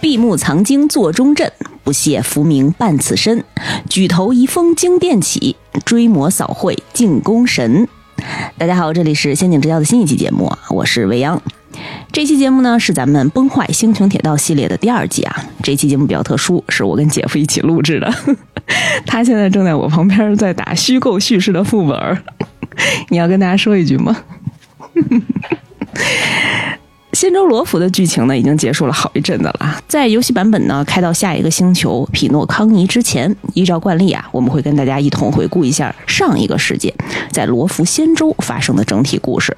闭目藏经坐中阵，不屑浮名伴此身。举头一风惊电起，追魔扫会敬功神。大家好，这里是仙境之交的新一期节目，我是未央。这期节目呢是咱们崩坏星穹铁道系列的第二季啊。这期节目比较特殊，是我跟姐夫一起录制的，他现在正在我旁边在打虚构叙事的副本。你要跟大家说一句吗？仙舟罗浮的剧情呢，已经结束了好一阵子了。在游戏版本呢开到下一个星球匹诺康尼之前，依照惯例啊，我们会跟大家一同回顾一下上一个世界在罗浮仙舟发生的整体故事。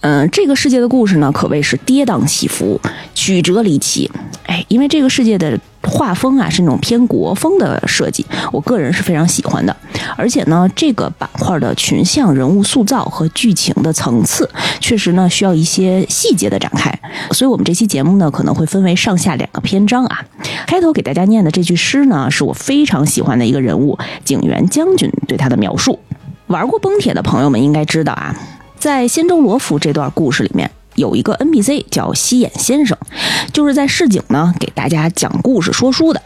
嗯，这个世界的故事呢，可谓是跌宕起伏、曲折离奇。哎，因为这个世界的画风啊是那种偏国风的设计，我个人是非常喜欢的。而且呢，这个板块的群像人物塑造和剧情的层次，确实呢需要一些细节的展开。所以，我们这期节目呢可能会分为上下两个篇章啊。开头给大家念的这句诗呢，是我非常喜欢的一个人物景元将军对他的描述。玩过崩铁的朋友们应该知道啊。在仙州罗浮这段故事里面，有一个 NPC 叫西眼先生，就是在市井呢给大家讲故事说书的。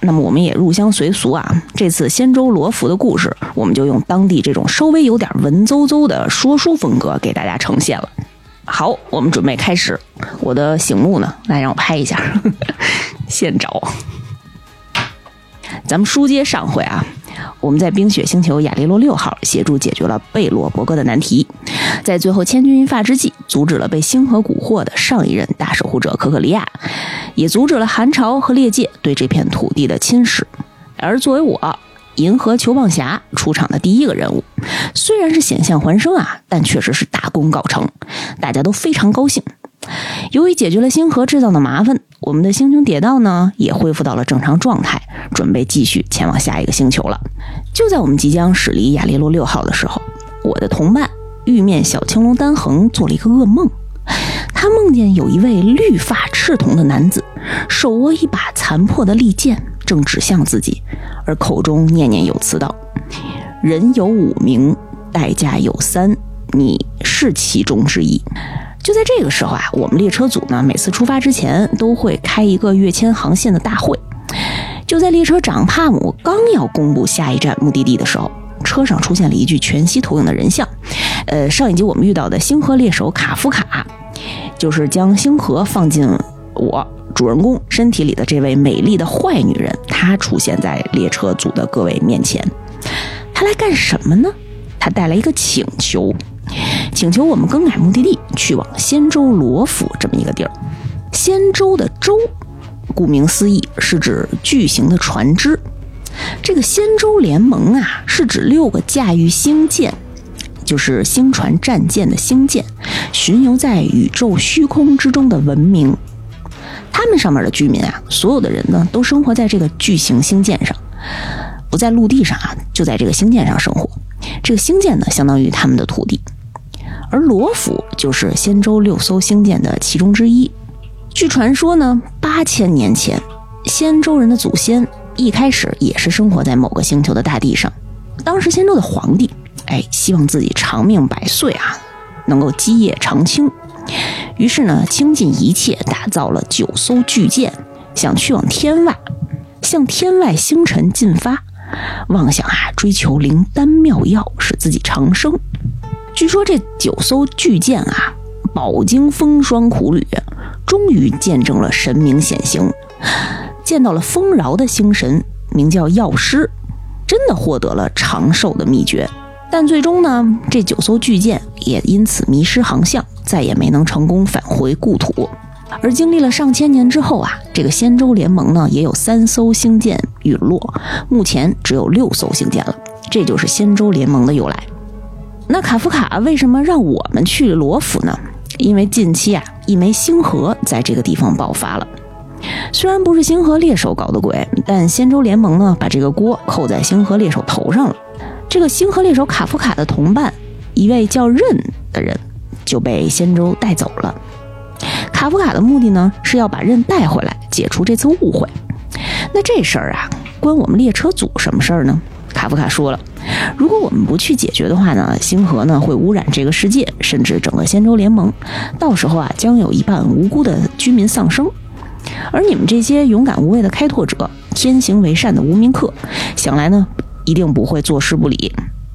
那么我们也入乡随俗啊，这次仙州罗浮的故事，我们就用当地这种稍微有点文绉绉的说书风格给大家呈现了。好，我们准备开始。我的醒目呢，来让我拍一下，现找。咱们书接上回啊。我们在冰雪星球亚利洛六号协助解决了贝洛伯格的难题，在最后千钧一发之际，阻止了被星河蛊惑的上一任大守护者可可利亚，也阻止了寒潮和裂界对这片土地的侵蚀。而作为我银河球棒侠出场的第一个人物，虽然是险象环生啊，但确实是大功告成，大家都非常高兴。由于解决了星河制造的麻烦，我们的星穹铁道呢也恢复到了正常状态，准备继续前往下一个星球了。就在我们即将驶离亚利洛六号的时候，我的同伴玉面小青龙丹恒做了一个噩梦，他梦见有一位绿发赤瞳的男子，手握一把残破的利剑，正指向自己，而口中念念有词道：“人有五名，代价有三，你是其中之一。”就在这个时候啊，我们列车组呢每次出发之前都会开一个跃迁航线的大会。就在列车长帕姆刚要公布下一站目的地的时候，车上出现了一具全息投影的人像。呃，上一集我们遇到的星河猎手卡夫卡，就是将星河放进我主人公身体里的这位美丽的坏女人。她出现在列车组的各位面前，她来干什么呢？她带来一个请求。请求我们更改目的地，去往仙州罗府这么一个地儿。仙州的州，顾名思义是指巨型的船只。这个仙舟联盟啊，是指六个驾驭星舰，就是星船战舰的星舰，巡游在宇宙虚空之中的文明。他们上面的居民啊，所有的人呢，都生活在这个巨型星舰上，不在陆地上啊，就在这个星舰上生活。这个星舰呢，相当于他们的土地。而罗浮就是仙舟六艘星舰的其中之一。据传说呢，八千年前，仙舟人的祖先一开始也是生活在某个星球的大地上。当时仙州的皇帝，哎，希望自己长命百岁啊，能够基业长青。于是呢，倾尽一切打造了九艘巨舰，想去往天外，向天外星辰进发，妄想啊，追求灵丹妙药，使自己长生。据说这九艘巨舰啊，饱经风霜苦旅，终于见证了神明显形，见到了丰饶的星神，名叫药师，真的获得了长寿的秘诀。但最终呢，这九艘巨舰也因此迷失航向，再也没能成功返回故土。而经历了上千年之后啊，这个仙舟联盟呢，也有三艘星舰陨落，目前只有六艘星舰了。这就是仙舟联盟的由来。那卡夫卡为什么让我们去罗浮呢？因为近期啊，一枚星河在这个地方爆发了。虽然不是星河猎手搞的鬼，但仙舟联盟呢，把这个锅扣在星河猎手头上了。这个星河猎手卡夫卡的同伴，一位叫任的人，就被仙舟带走了。卡夫卡的目的呢，是要把任带回来，解除这次误会。那这事儿啊，关我们列车组什么事儿呢？卡夫卡说了，如果我们不去解决的话呢，星河呢会污染这个世界，甚至整个仙舟联盟。到时候啊，将有一半无辜的居民丧生。而你们这些勇敢无畏的开拓者，天行为善的无名客，想来呢，一定不会坐视不理。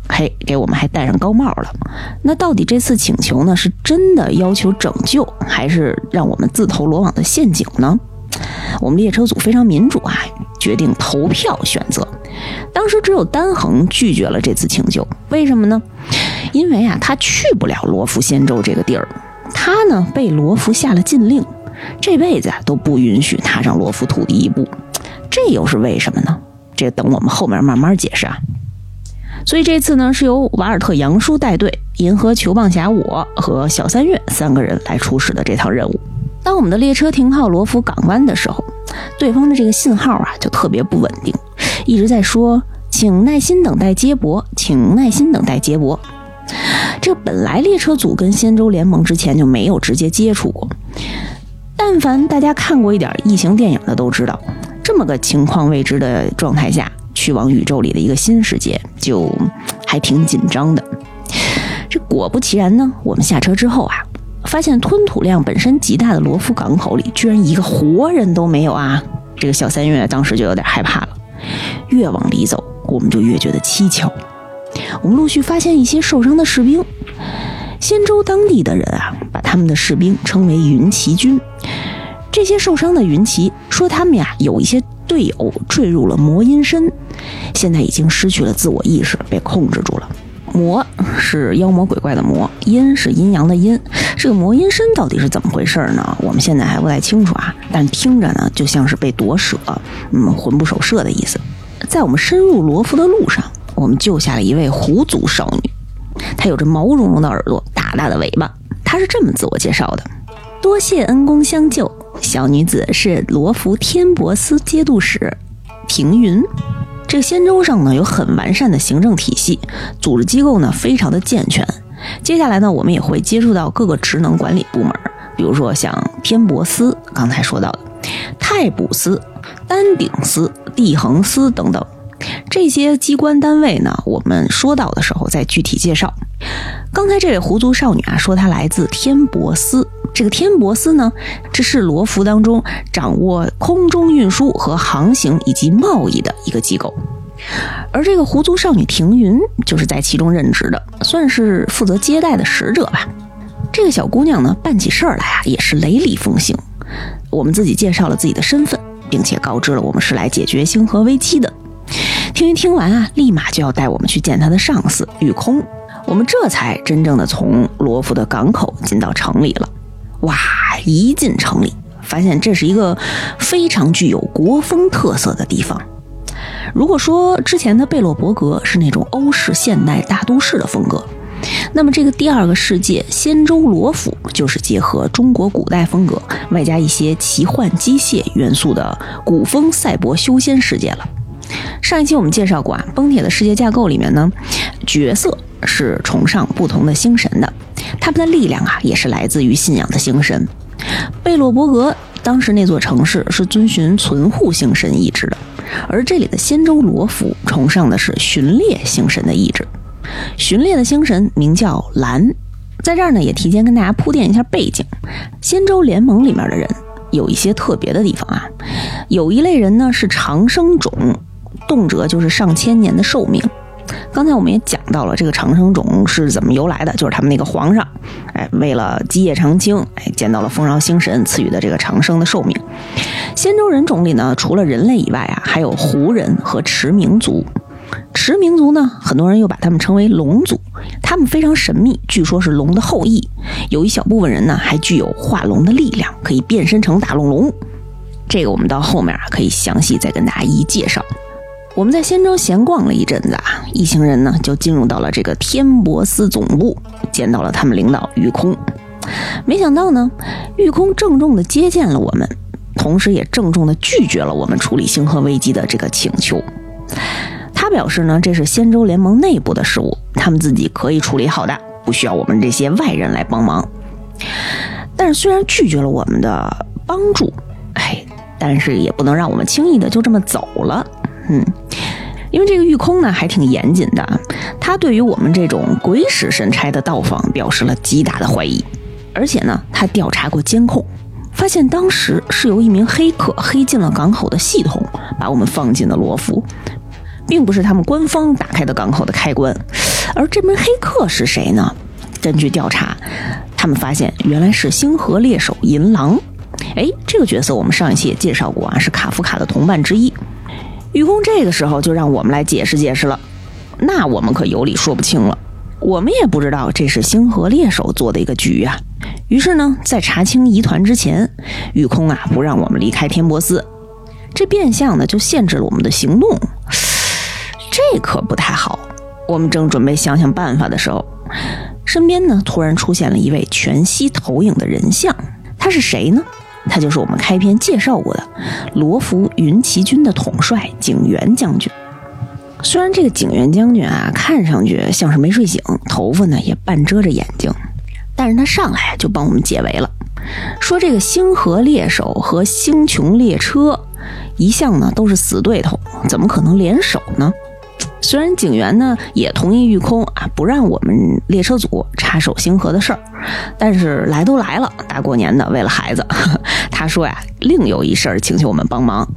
嘿，给我们还戴上高帽了。那到底这次请求呢，是真的要求拯救，还是让我们自投罗网的陷阱呢？我们列车组非常民主啊，决定投票选择。当时只有丹恒拒绝了这次请求，为什么呢？因为啊，他去不了罗浮仙州这个地儿，他呢被罗浮下了禁令，这辈子都不允许踏上罗浮土地一步。这又是为什么呢？这等我们后面慢慢解释啊。所以这次呢，是由瓦尔特杨叔带队，银河球棒侠我和小三月三个人来出使的这趟任务。当我们的列车停靠罗浮港湾的时候，对方的这个信号啊就特别不稳定，一直在说“请耐心等待接驳，请耐心等待接驳”。这本来列车组跟仙舟联盟之前就没有直接接触过，但凡大家看过一点异形电影的都知道，这么个情况未知的状态下。去往宇宙里的一个新世界，就还挺紧张的。这果不其然呢，我们下车之后啊，发现吞吐量本身极大的罗夫港口里，居然一个活人都没有啊！这个小三月当时就有点害怕了。越往里走，我们就越觉得蹊跷。我们陆续发现一些受伤的士兵，仙州当地的人啊，把他们的士兵称为云骑军。这些受伤的云骑说，他们呀有一些。队友坠入了魔阴身，现在已经失去了自我意识，被控制住了。魔是妖魔鬼怪的魔，阴是阴阳的阴。这个魔阴身到底是怎么回事呢？我们现在还不太清楚啊。但听着呢，就像是被夺舍，嗯，魂不守舍的意思。在我们深入罗浮的路上，我们救下了一位狐族少女，它有着毛茸茸的耳朵，大大的尾巴。它是这么自我介绍的：多谢恩公相救。小女子是罗浮天博司节度使庭云。这仙州上呢有很完善的行政体系，组织机构呢非常的健全。接下来呢，我们也会接触到各个职能管理部门，比如说像天博司刚才说到的太卜司、丹顶司、地恒司等等这些机关单位呢，我们说到的时候再具体介绍。刚才这位狐族少女啊，说她来自天博司。这个天博司呢，这是罗浮当中掌握空中运输和航行以及贸易的一个机构，而这个狐族少女庭云就是在其中任职的，算是负责接待的使者吧。这个小姑娘呢，办起事儿来啊，也是雷厉风行。我们自己介绍了自己的身份，并且告知了我们是来解决星河危机的。听一听完啊，立马就要带我们去见他的上司玉空。我们这才真正的从罗浮的港口进到城里了。哇！一进城里，发现这是一个非常具有国风特色的地方。如果说之前的贝洛伯格是那种欧式现代大都市的风格，那么这个第二个世界仙州罗浮就是结合中国古代风格，外加一些奇幻机械元素的古风赛博修仙世界了。上一期我们介绍过啊，崩铁的世界架构里面呢，角色是崇尚不同的星神的。他们的力量啊，也是来自于信仰的星神。贝洛伯格当时那座城市是遵循存护星神意志的，而这里的仙州罗浮崇尚的是巡猎星神的意志。巡猎的星神名叫蓝，在这儿呢也提前跟大家铺垫一下背景：仙州联盟里面的人有一些特别的地方啊，有一类人呢是长生种，动辄就是上千年的寿命。刚才我们也讲到了这个长生种是怎么由来的，就是他们那个皇上，哎，为了基业长青，哎，见到了丰饶星神赐予的这个长生的寿命。仙州人种里呢，除了人类以外啊，还有胡人和驰民族。驰民族呢，很多人又把他们称为龙族，他们非常神秘，据说是龙的后裔。有一小部分人呢，还具有化龙的力量，可以变身成大龙龙。这个我们到后面啊，可以详细再跟大家一一介绍。我们在仙州闲逛了一阵子啊，一行人呢就进入到了这个天博司总部，见到了他们领导玉空。没想到呢，玉空郑重的接见了我们，同时也郑重的拒绝了我们处理星河危机的这个请求。他表示呢，这是仙州联盟内部的事务，他们自己可以处理好的，不需要我们这些外人来帮忙。但是虽然拒绝了我们的帮助，哎，但是也不能让我们轻易的就这么走了。嗯，因为这个玉空呢还挺严谨的，他对于我们这种鬼使神差的到访表示了极大的怀疑，而且呢，他调查过监控，发现当时是由一名黑客黑进了港口的系统，把我们放进了罗浮，并不是他们官方打开的港口的开关。而这名黑客是谁呢？根据调查，他们发现原来是星河猎手银狼。哎，这个角色我们上一期也介绍过啊，是卡夫卡的同伴之一。愚公这个时候就让我们来解释解释了，那我们可有理说不清了。我们也不知道这是星河猎手做的一个局啊。于是呢，在查清疑团之前，玉空啊不让我们离开天波斯，这变相呢就限制了我们的行动。这可不太好。我们正准备想想办法的时候，身边呢突然出现了一位全息投影的人像，他是谁呢？他就是我们开篇介绍过的罗浮云骑军的统帅景元将军。虽然这个景元将军啊，看上去像是没睡醒，头发呢也半遮着眼睛，但是他上来就帮我们解围了，说这个星河猎手和星穹列车一向呢都是死对头，怎么可能联手呢？虽然警员呢也同意玉空啊不让我们列车组插手星河的事儿，但是来都来了，大过年的为了孩子，他说呀另有一事儿请求我们帮忙。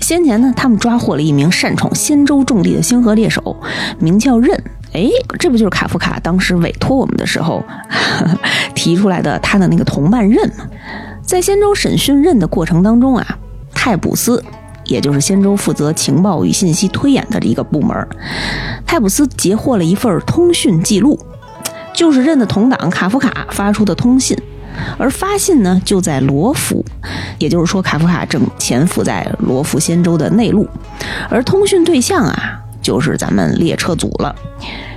先前呢他们抓获了一名擅闯仙州重地的星河猎手，名叫任。哎，这不就是卡夫卡当时委托我们的时候 提出来的他的那个同伴任吗？在仙州审讯任的过程当中啊，泰普斯。也就是仙州负责情报与信息推演的一个部门，泰普斯截获了一份通讯记录，就是任的同党卡夫卡发出的通信，而发信呢就在罗浮，也就是说卡夫卡正潜伏在罗浮仙州的内陆，而通讯对象啊就是咱们列车组了。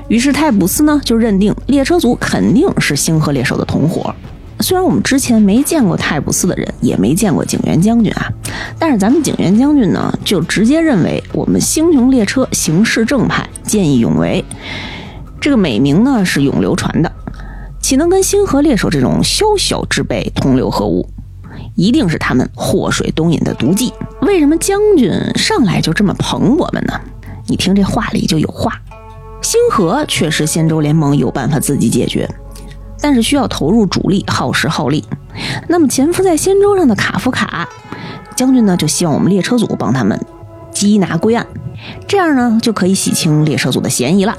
于是泰普斯呢就认定列车组肯定是星河猎手的同伙。虽然我们之前没见过泰普斯的人，也没见过景元将军啊，但是咱们景元将军呢，就直接认为我们星穹列车行事正派，见义勇为，这个美名呢是永流传的，岂能跟星河猎手这种宵小之辈同流合污？一定是他们祸水东引的毒计。为什么将军上来就这么捧我们呢？你听这话里就有话，星河确实仙州联盟有办法自己解决。但是需要投入主力，耗时耗力。那么潜伏在仙舟上的卡夫卡将军呢，就希望我们列车组帮他们缉拿归案，这样呢就可以洗清列车组的嫌疑了。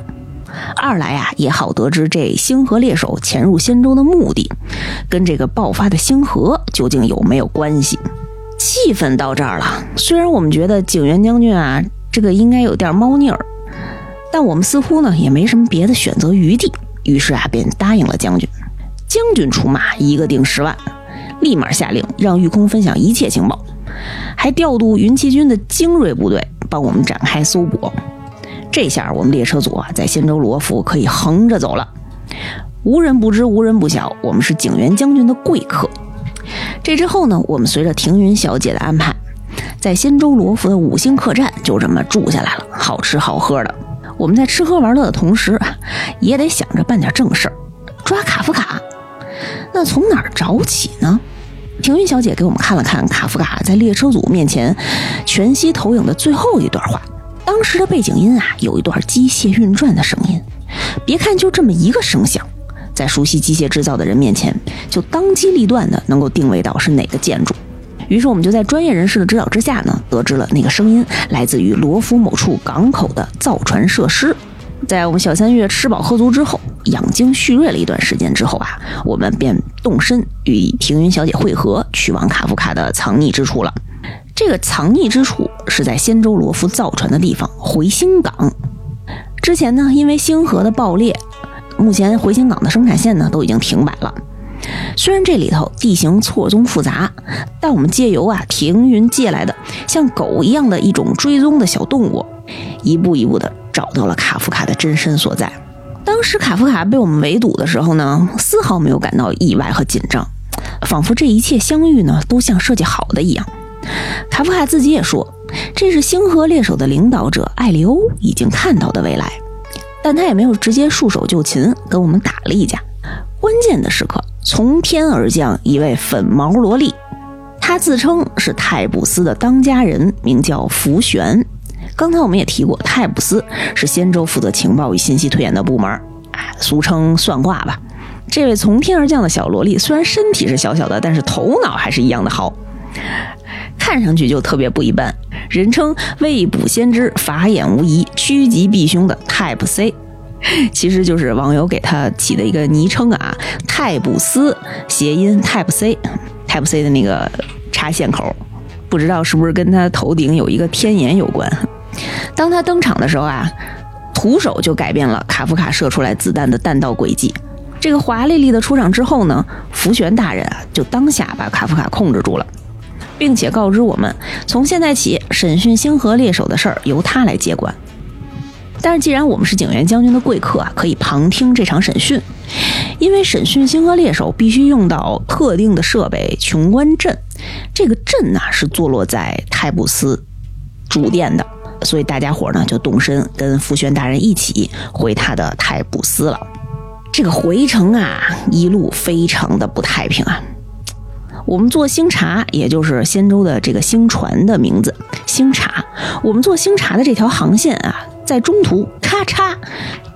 二来啊，也好得知这星河猎手潜入仙舟的目的，跟这个爆发的星河究竟有没有关系。气氛到这儿了，虽然我们觉得景元将军啊，这个应该有点猫腻儿，但我们似乎呢也没什么别的选择余地。于是啊，便答应了将军。将军出马，一个定十万，立马下令让玉空分享一切情报，还调度云骑军的精锐部队帮我们展开搜捕。这下我们列车组啊，在仙州罗浮可以横着走了，无人不知，无人不晓，我们是景元将军的贵客。这之后呢，我们随着庭云小姐的安排，在仙州罗浮的五星客栈就这么住下来了，好吃好喝的。我们在吃喝玩乐的同时，也得想着办点正事儿，抓卡夫卡。那从哪儿找起呢？庭云小姐给我们看了看卡夫卡在列车组面前全息投影的最后一段话。当时的背景音啊，有一段机械运转的声音。别看就这么一个声响，在熟悉机械制造的人面前，就当机立断的能够定位到是哪个建筑。于是我们就在专业人士的指导之下呢，得知了那个声音来自于罗浮某处港口的造船设施。在我们小三月吃饱喝足之后，养精蓄锐了一段时间之后啊，我们便动身与庭云小姐会合，去往卡夫卡的藏匿之处了。这个藏匿之处是在仙州罗浮造船的地方回星港。之前呢，因为星河的爆裂，目前回星港的生产线呢都已经停摆了。虽然这里头地形错综复杂，但我们借由啊停云借来的像狗一样的一种追踪的小动物，一步一步的找到了卡夫卡的真身所在。当时卡夫卡被我们围堵的时候呢，丝毫没有感到意外和紧张，仿佛这一切相遇呢都像设计好的一样。卡夫卡自己也说，这是星河猎手的领导者艾利欧已经看到的未来，但他也没有直接束手就擒，跟我们打了一架。关键的时刻。从天而降一位粉毛萝莉，她自称是泰普斯的当家人，名叫福玄。刚才我们也提过，泰普斯是仙州负责情报与信息推演的部门，哎，俗称算卦吧。这位从天而降的小萝莉，虽然身体是小小的，但是头脑还是一样的好，看上去就特别不一般。人称未卜先知、法眼无疑、趋吉避凶的 Type C，其实就是网友给他起的一个昵称啊。泰布斯谐音 Type C，Type C 的那个插线口，不知道是不是跟他头顶有一个天眼有关。当他登场的时候啊，徒手就改变了卡夫卡射出来子弹的弹道轨迹。这个华丽丽的出场之后呢，福玄大人啊就当下把卡夫卡控制住了，并且告知我们，从现在起审讯星河猎手的事儿由他来接管。但是既然我们是景元将军的贵客啊，可以旁听这场审讯，因为审讯星河猎手必须用到特定的设备琼关镇，这个镇呢是坐落在泰布斯主殿的，所以大家伙呢就动身跟福玄大人一起回他的泰布斯了。这个回程啊，一路非常的不太平啊。我们坐星茶，也就是仙舟的这个星船的名字，星茶。我们坐星茶的这条航线啊，在中途咔嚓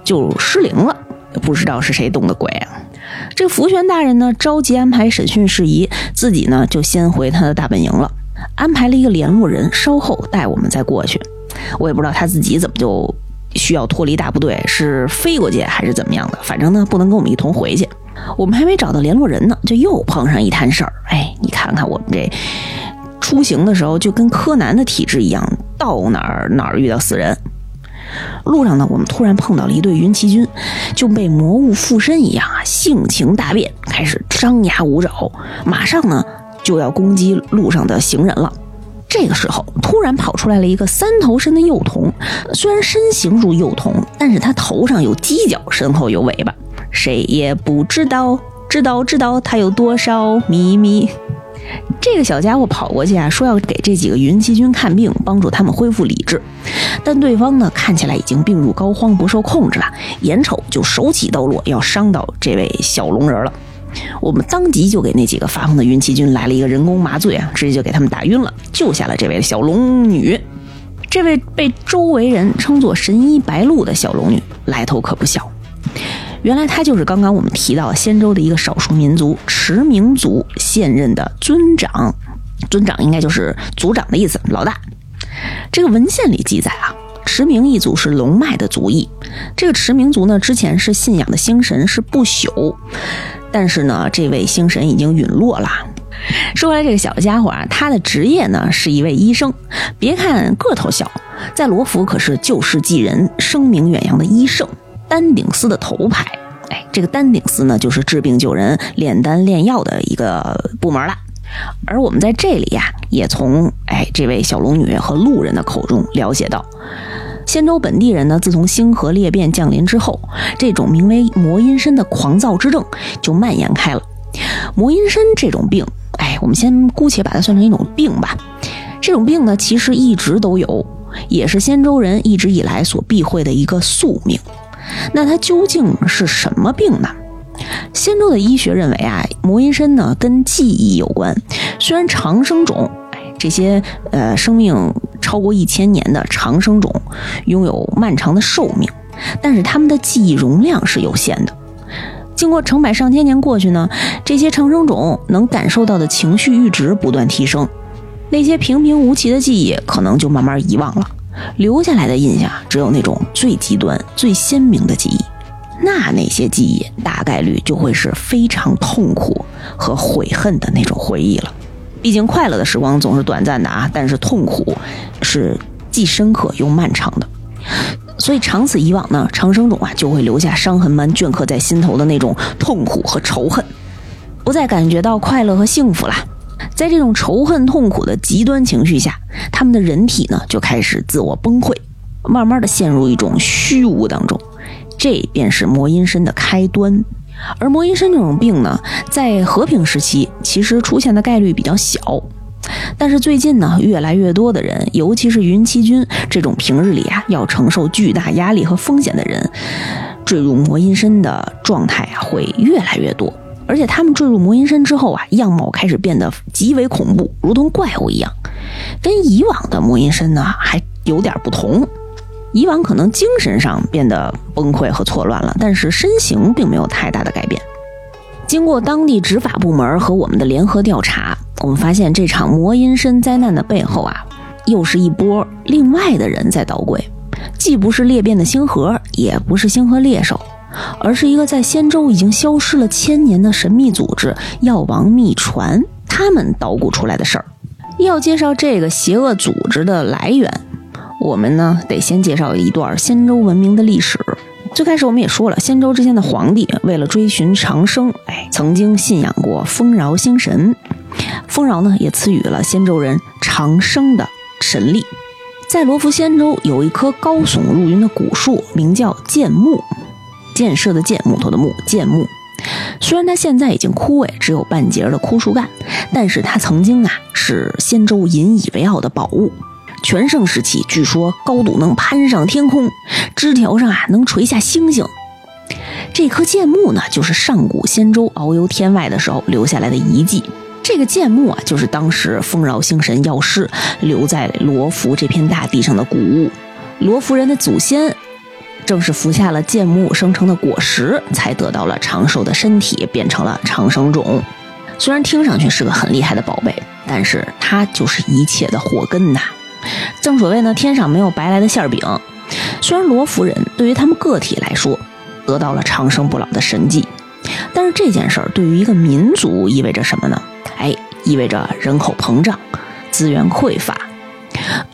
就失灵了，不知道是谁动的鬼啊。这福玄大人呢，着急安排审讯事宜，自己呢就先回他的大本营了，安排了一个联络人，稍后带我们再过去。我也不知道他自己怎么就。需要脱离大部队，是飞过去还是怎么样的？反正呢，不能跟我们一同回去。我们还没找到联络人呢，就又碰上一摊事儿。哎，你看看我们这出行的时候，就跟柯南的体质一样，到哪儿哪儿遇到死人。路上呢，我们突然碰到了一队云骑军，就被魔物附身一样啊，性情大变，开始张牙舞爪，马上呢就要攻击路上的行人了。这个时候，突然跑出来了一个三头身的幼童，虽然身形如幼童，但是他头上有犄角，身后有尾巴，谁也不知道，知道知道他有多少秘密。这个小家伙跑过去啊，说要给这几个云骑军看病，帮助他们恢复理智，但对方呢，看起来已经病入膏肓，不受控制了，眼瞅就手起刀落，要伤到这位小龙人了。我们当即就给那几个发疯的云骑军来了一个人工麻醉啊，直接就给他们打晕了，救下了这位小龙女。这位被周围人称作神医白鹿的小龙女来头可不小，原来他就是刚刚我们提到仙州的一个少数民族驰名族现任的尊长，尊长应该就是族长的意思，老大。这个文献里记载啊，驰名一族是龙脉的族裔，这个驰名族呢之前是信仰的星神是不朽。但是呢，这位星神已经陨落了。说回来，这个小家伙啊，他的职业呢是一位医生。别看个头小，在罗浮可是救世济人、声名远扬的医圣，丹顶司的头牌。哎，这个丹顶司呢，就是治病救人、炼丹炼药的一个部门了。而我们在这里呀，也从哎这位小龙女和路人的口中了解到。仙州本地人呢，自从星河裂变降临之后，这种名为魔阴身的狂躁之症就蔓延开了。魔阴身这种病，哎，我们先姑且把它算成一种病吧。这种病呢，其实一直都有，也是仙州人一直以来所避讳的一个宿命。那它究竟是什么病呢？仙州的医学认为啊，魔音身呢跟记忆有关。虽然长生种，哎，这些呃生命。超过一千年的长生种拥有漫长的寿命，但是他们的记忆容量是有限的。经过成百上千年过去呢，这些长生种能感受到的情绪阈值不断提升，那些平平无奇的记忆可能就慢慢遗忘了，留下来的印象只有那种最极端、最鲜明的记忆。那那些记忆大概率就会是非常痛苦和悔恨的那种回忆了。毕竟快乐的时光总是短暂的啊，但是痛苦是既深刻又漫长的，所以长此以往呢，长生种啊就会留下伤痕般镌刻在心头的那种痛苦和仇恨，不再感觉到快乐和幸福了。在这种仇恨痛苦的极端情绪下，他们的人体呢就开始自我崩溃，慢慢的陷入一种虚无当中，这便是魔阴身的开端。而魔阴身这种病呢，在和平时期其实出现的概率比较小，但是最近呢，越来越多的人，尤其是云栖君这种平日里啊要承受巨大压力和风险的人，坠入魔阴身的状态啊会越来越多。而且他们坠入魔阴身之后啊，样貌开始变得极为恐怖，如同怪物一样，跟以往的魔阴身呢还有点不同。以往可能精神上变得崩溃和错乱了，但是身形并没有太大的改变。经过当地执法部门和我们的联合调查，我们发现这场魔阴身灾难的背后啊，又是一波另外的人在捣鬼，既不是裂变的星河，也不是星河猎手，而是一个在仙州已经消失了千年的神秘组织——药王秘传，他们捣鼓出来的事儿。要介绍这个邪恶组织的来源，我们呢得先介绍一段仙州文明的历史。最开始我们也说了，仙州之间的皇帝为了追寻长生，哎，曾经信仰过丰饶星神，丰饶呢也赐予了仙州人长生的神力。在罗浮仙州有一棵高耸入云的古树，名叫剑木，建设的建，木头的木，剑木。虽然它现在已经枯萎，只有半截的枯树干，但是它曾经啊是仙州引以为傲的宝物。全盛时期，据说高度能攀上天空，枝条上啊能垂下星星。这棵剑木呢，就是上古仙舟遨游天外的时候留下来的遗迹。这个剑木啊，就是当时丰饶星神药师留在罗浮这片大地上的古物。罗浮人的祖先正是服下了剑木生成的果实，才得到了长寿的身体，变成了长生种。虽然听上去是个很厉害的宝贝，但是它就是一切的祸根呐。正所谓呢，天上没有白来的馅饼。虽然罗夫人对于他们个体来说得到了长生不老的神迹，但是这件事儿对于一个民族意味着什么呢？哎，意味着人口膨胀，资源匮乏。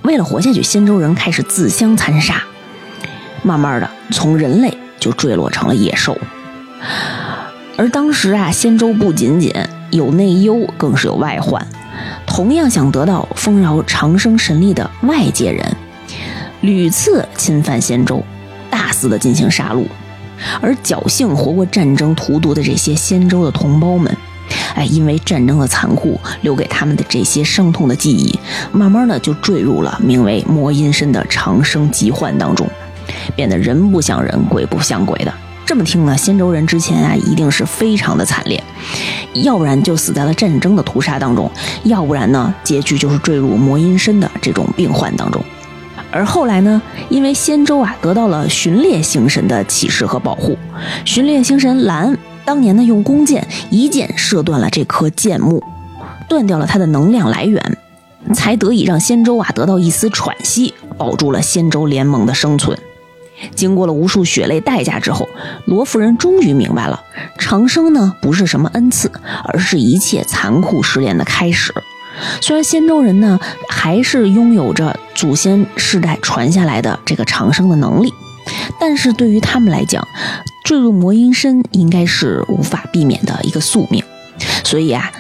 为了活下去，仙州人开始自相残杀，慢慢的从人类就坠落成了野兽。而当时啊，仙州不仅仅有内忧，更是有外患。同样想得到丰饶长生神力的外界人，屡次侵犯仙州，大肆的进行杀戮，而侥幸活过战争荼毒的这些仙州的同胞们，哎，因为战争的残酷，留给他们的这些伤痛的记忆，慢慢的就坠入了名为魔阴身的长生疾患当中，变得人不像人，鬼不像鬼的。这么听呢，仙州人之前啊，一定是非常的惨烈，要不然就死在了战争的屠杀当中，要不然呢，结局就是坠入魔阴身的这种病患当中。而后来呢，因为仙州啊得到了巡猎星神的启示和保护，巡猎星神蓝当年呢用弓箭一箭射断了这棵剑木，断掉了它的能量来源，才得以让仙州啊得到一丝喘息，保住了仙州联盟的生存。经过了无数血泪代价之后，罗夫人终于明白了，长生呢不是什么恩赐，而是一切残酷试炼的开始。虽然仙州人呢还是拥有着祖先世代传下来的这个长生的能力，但是对于他们来讲，坠入魔阴身应该是无法避免的一个宿命。所以啊，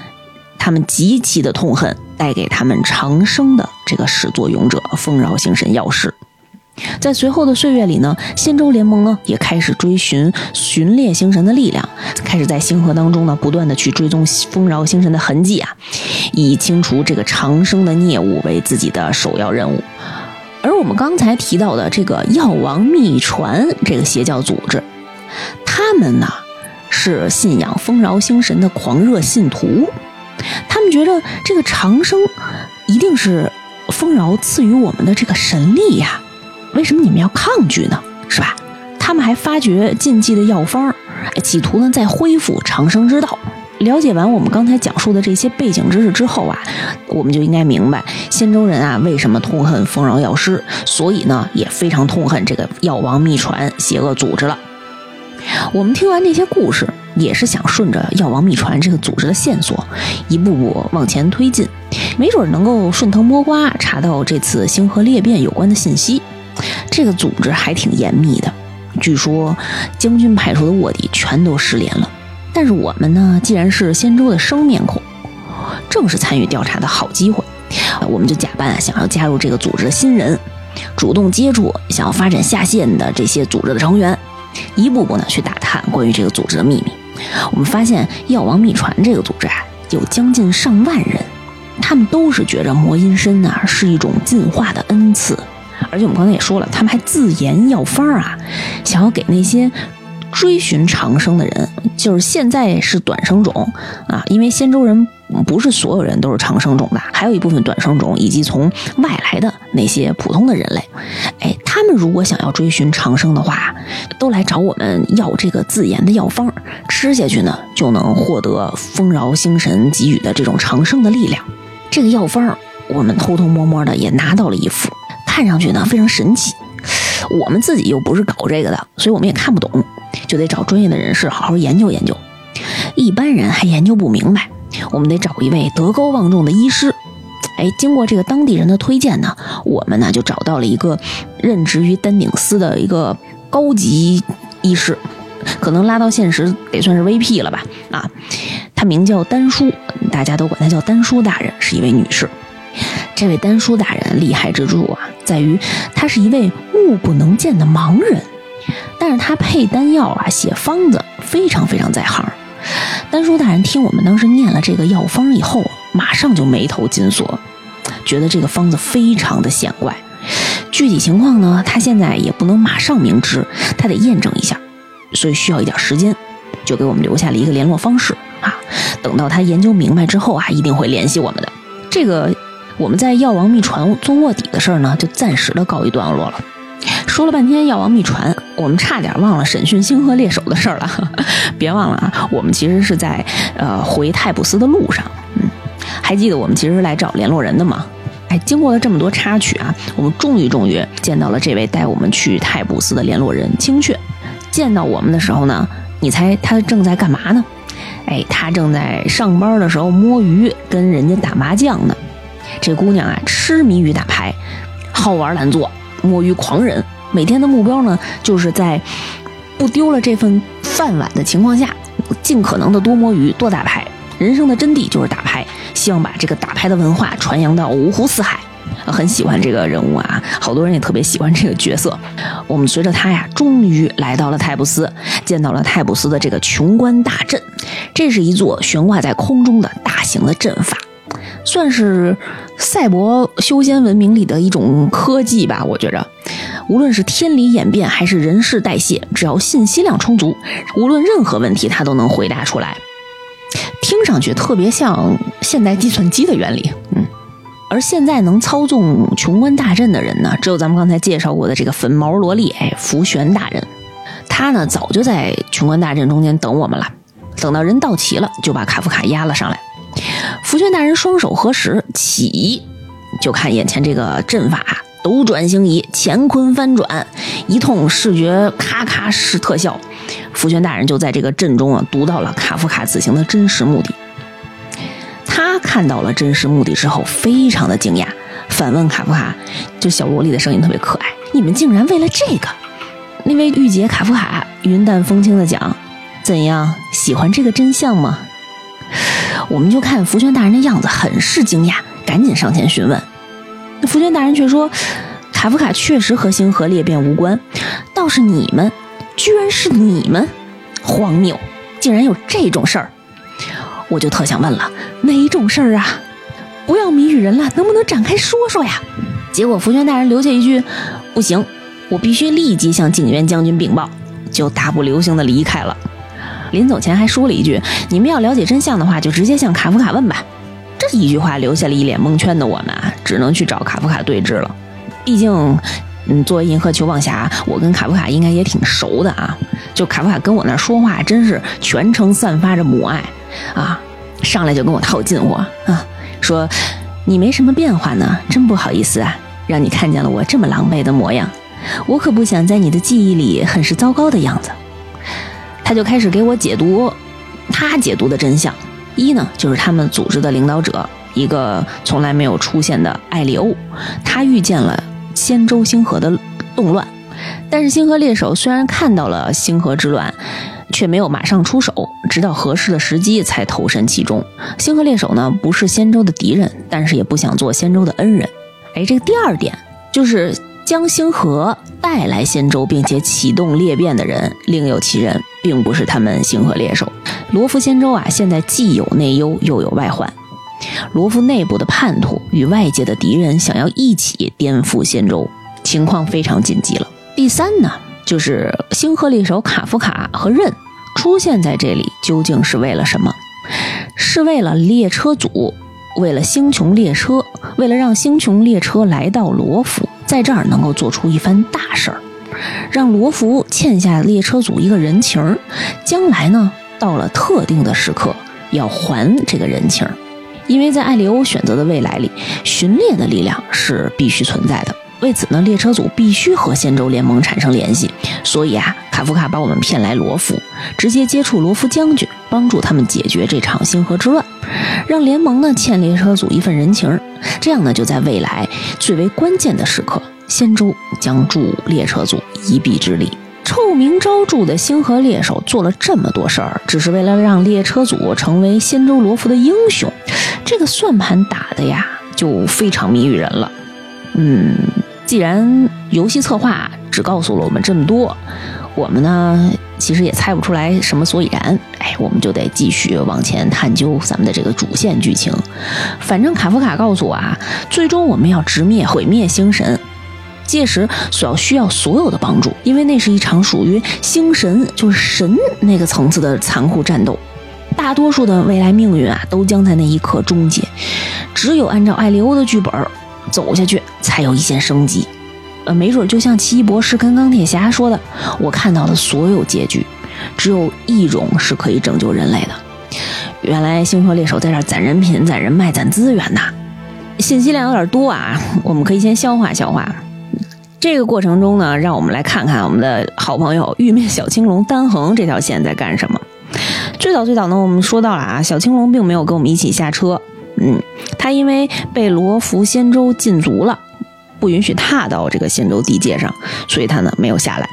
他们极其的痛恨带给他们长生的这个始作俑者丰饶星神药师。在随后的岁月里呢，仙舟联盟呢也开始追寻寻猎星神的力量，开始在星河当中呢不断的去追踪丰饶星神的痕迹啊，以清除这个长生的孽物为自己的首要任务。而我们刚才提到的这个药王秘传这个邪教组织，他们呢是信仰丰饶星神的狂热信徒，他们觉得这个长生一定是丰饶赐予我们的这个神力呀。为什么你们要抗拒呢？是吧？他们还发掘禁忌的药方，企图呢再恢复长生之道。了解完我们刚才讲述的这些背景知识之后啊，我们就应该明白仙州人啊为什么痛恨丰饶药师，所以呢也非常痛恨这个药王秘传邪恶组织了。我们听完这些故事，也是想顺着药王秘传这个组织的线索，一步步往前推进，没准能够顺藤摸瓜查到这次星河裂变有关的信息。这个组织还挺严密的，据说将军派出的卧底全都失联了。但是我们呢，既然是仙州的生面孔，正是参与调查的好机会，我们就假扮想要加入这个组织的新人，主动接触想要发展下线的这些组织的成员，一步步呢去打探关于这个组织的秘密。我们发现药王秘传这个组织啊，有将近上万人，他们都是觉着魔阴身呐是一种进化的恩赐。而且我们刚才也说了，他们还自研药方啊，想要给那些追寻长生的人，就是现在是短生种啊，因为仙州人不是所有人都是长生种的，还有一部分短生种以及从外来的那些普通的人类，哎，他们们如果想要追寻长生的话，都来找我们要这个自研的药方，吃下去呢就能获得丰饶星神给予的这种长生的力量。这个药方我们偷偷摸摸的也拿到了一副，看上去呢非常神奇。我们自己又不是搞这个的，所以我们也看不懂，就得找专业的人士好好研究研究。一般人还研究不明白，我们得找一位德高望重的医师。哎，经过这个当地人的推荐呢，我们呢就找到了一个任职于丹顶司的一个高级医师，可能拉到现实得算是 VP 了吧？啊，她名叫丹叔，大家都管她叫丹叔大人，是一位女士。这位丹叔大人厉害之处啊，在于他是一位目不能见的盲人，但是他配丹药啊、写方子非常非常在行。丹叔大人听我们当时念了这个药方以后，马上就眉头紧锁，觉得这个方子非常的显怪。具体情况呢，他现在也不能马上明知，他得验证一下，所以需要一点时间，就给我们留下了一个联络方式啊。等到他研究明白之后啊，一定会联系我们的。这个我们在药王秘传做卧底的事儿呢，就暂时的告一段落了。说了半天药王秘传，我们差点忘了审讯星河猎手的事儿了。别忘了啊，我们其实是在呃回泰普斯的路上。嗯，还记得我们其实是来找联络人的吗？哎，经过了这么多插曲啊，我们终于终于见到了这位带我们去泰普斯的联络人青雀。见到我们的时候呢，你猜他正在干嘛呢？哎，他正在上班的时候摸鱼，跟人家打麻将呢。这姑娘啊，痴迷于打牌，好玩懒做，摸鱼狂人。每天的目标呢，就是在不丢了这份饭碗的情况下，尽可能的多摸鱼、多打牌。人生的真谛就是打牌，希望把这个打牌的文化传扬到五湖四海。很喜欢这个人物啊，好多人也特别喜欢这个角色。我们随着他呀，终于来到了泰布斯，见到了泰布斯的这个琼关大阵。这是一座悬挂在空中的大型的阵法，算是赛博修仙文明里的一种科技吧，我觉着。无论是天理演变还是人事代谢，只要信息量充足，无论任何问题，他都能回答出来。听上去特别像现代计算机的原理，嗯。而现在能操纵琼关大阵的人呢，只有咱们刚才介绍过的这个粉毛萝莉，哎，福玄大人。他呢，早就在琼关大阵中间等我们了。等到人到齐了，就把卡夫卡押了上来。福玄大人双手合十，起，就看眼前这个阵法。斗转星移，乾坤翻转，一通视觉咔咔是特效。福全大人就在这个阵中啊，读到了卡夫卡此行的真实目的。他看到了真实目的之后，非常的惊讶，反问卡夫卡：“这小萝莉的声音特别可爱，你们竟然为了这个？”那位御姐卡夫卡云淡风轻的讲：“怎样，喜欢这个真相吗？”我们就看福泉大人的样子，很是惊讶，赶紧上前询问。福全大人却说：“卡夫卡确实和星河裂变无关，倒是你们，居然是你们，荒谬！竟然有这种事儿！我就特想问了，哪种事儿啊？不要谜语人了，能不能展开说说呀？”结果福全大人留下一句：“不行，我必须立即向景元将军禀报。”就大步流星的离开了。临走前还说了一句：“你们要了解真相的话，就直接向卡夫卡问吧。”这一句话留下了一脸蒙圈的我们，只能去找卡夫卡对峙了。毕竟，嗯，作为银河球棒侠，我跟卡夫卡应该也挺熟的啊。就卡夫卡跟我那说话，真是全程散发着母爱啊！上来就跟我套近乎啊，说你没什么变化呢，真不好意思啊，让你看见了我这么狼狈的模样。我可不想在你的记忆里很是糟糕的样子。他就开始给我解读他解读的真相。一呢，就是他们组织的领导者，一个从来没有出现的艾利欧，他预见了仙州星河的动乱，但是星河猎手虽然看到了星河之乱，却没有马上出手，直到合适的时机才投身其中。星河猎手呢，不是仙州的敌人，但是也不想做仙州的恩人。哎，这个第二点就是将星河带来仙州，并且启动裂变的人，另有其人，并不是他们星河猎手。罗浮仙州啊，现在既有内忧又有外患。罗浮内部的叛徒与外界的敌人想要一起颠覆仙州，情况非常紧急了。第三呢，就是星河猎手卡夫卡和刃出现在这里，究竟是为了什么？是为了列车组，为了星穹列车，为了让星穹列车来到罗浮。在这儿能够做出一番大事儿，让罗浮欠下列车组一个人情儿，将来呢，到了特定的时刻要还这个人情儿。因为在艾利欧选择的未来里，巡猎的力量是必须存在的。为此呢，列车组必须和仙州联盟产生联系。所以啊，卡夫卡把我们骗来罗浮，直接接触罗浮将军，帮助他们解决这场星河之乱，让联盟呢欠列车组一份人情。这样呢，就在未来最为关键的时刻，仙舟将助列车组一臂之力。臭名昭著的星河猎手做了这么多事儿，只是为了让列车组成为仙舟罗浮的英雄。这个算盘打的呀，就非常迷语人了。嗯。既然游戏策划只告诉了我们这么多，我们呢其实也猜不出来什么所以然。哎，我们就得继续往前探究咱们的这个主线剧情。反正卡夫卡告诉我啊，最终我们要直面毁灭星神，届时所要需要所有的帮助，因为那是一场属于星神就是神那个层次的残酷战斗，大多数的未来命运啊都将在那一刻终结。只有按照艾利欧的剧本。走下去才有一线生机，呃，没准就像奇异博士跟钢铁侠说的，我看到的所有结局，只有一种是可以拯救人类的。原来星河猎手在这攒人品、攒人脉、攒资源呐，信息量有点多啊，我们可以先消化消化。这个过程中呢，让我们来看看我们的好朋友玉面小青龙丹恒这条线在干什么。最早最早呢，我们说到了啊，小青龙并没有跟我们一起下车。嗯，他因为被罗浮仙州禁足了，不允许踏到这个仙州地界上，所以他呢没有下来。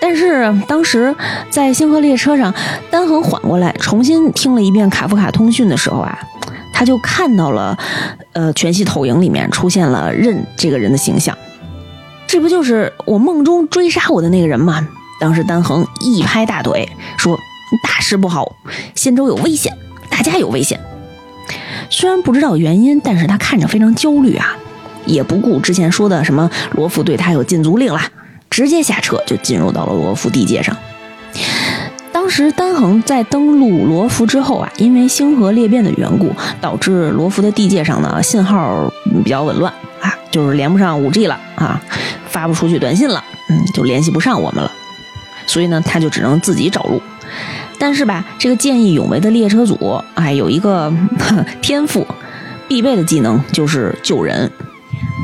但是当时在星河列车上，丹恒缓过来，重新听了一遍卡夫卡通讯的时候啊，他就看到了，呃，全息投影里面出现了任这个人的形象，这不就是我梦中追杀我的那个人吗？当时丹恒一拍大腿说：“大事不好，仙州有危险，大家有危险。”虽然不知道原因，但是他看着非常焦虑啊，也不顾之前说的什么罗浮对他有禁足令啦，直接下车就进入到了罗浮地界上。当时丹恒在登陆罗浮之后啊，因为星河裂变的缘故，导致罗浮的地界上呢信号比较紊乱啊，就是连不上 5G 了啊，发不出去短信了，嗯，就联系不上我们了，所以呢，他就只能自己找路。但是吧，这个见义勇为的列车组，哎，有一个 天赋，必备的技能就是救人。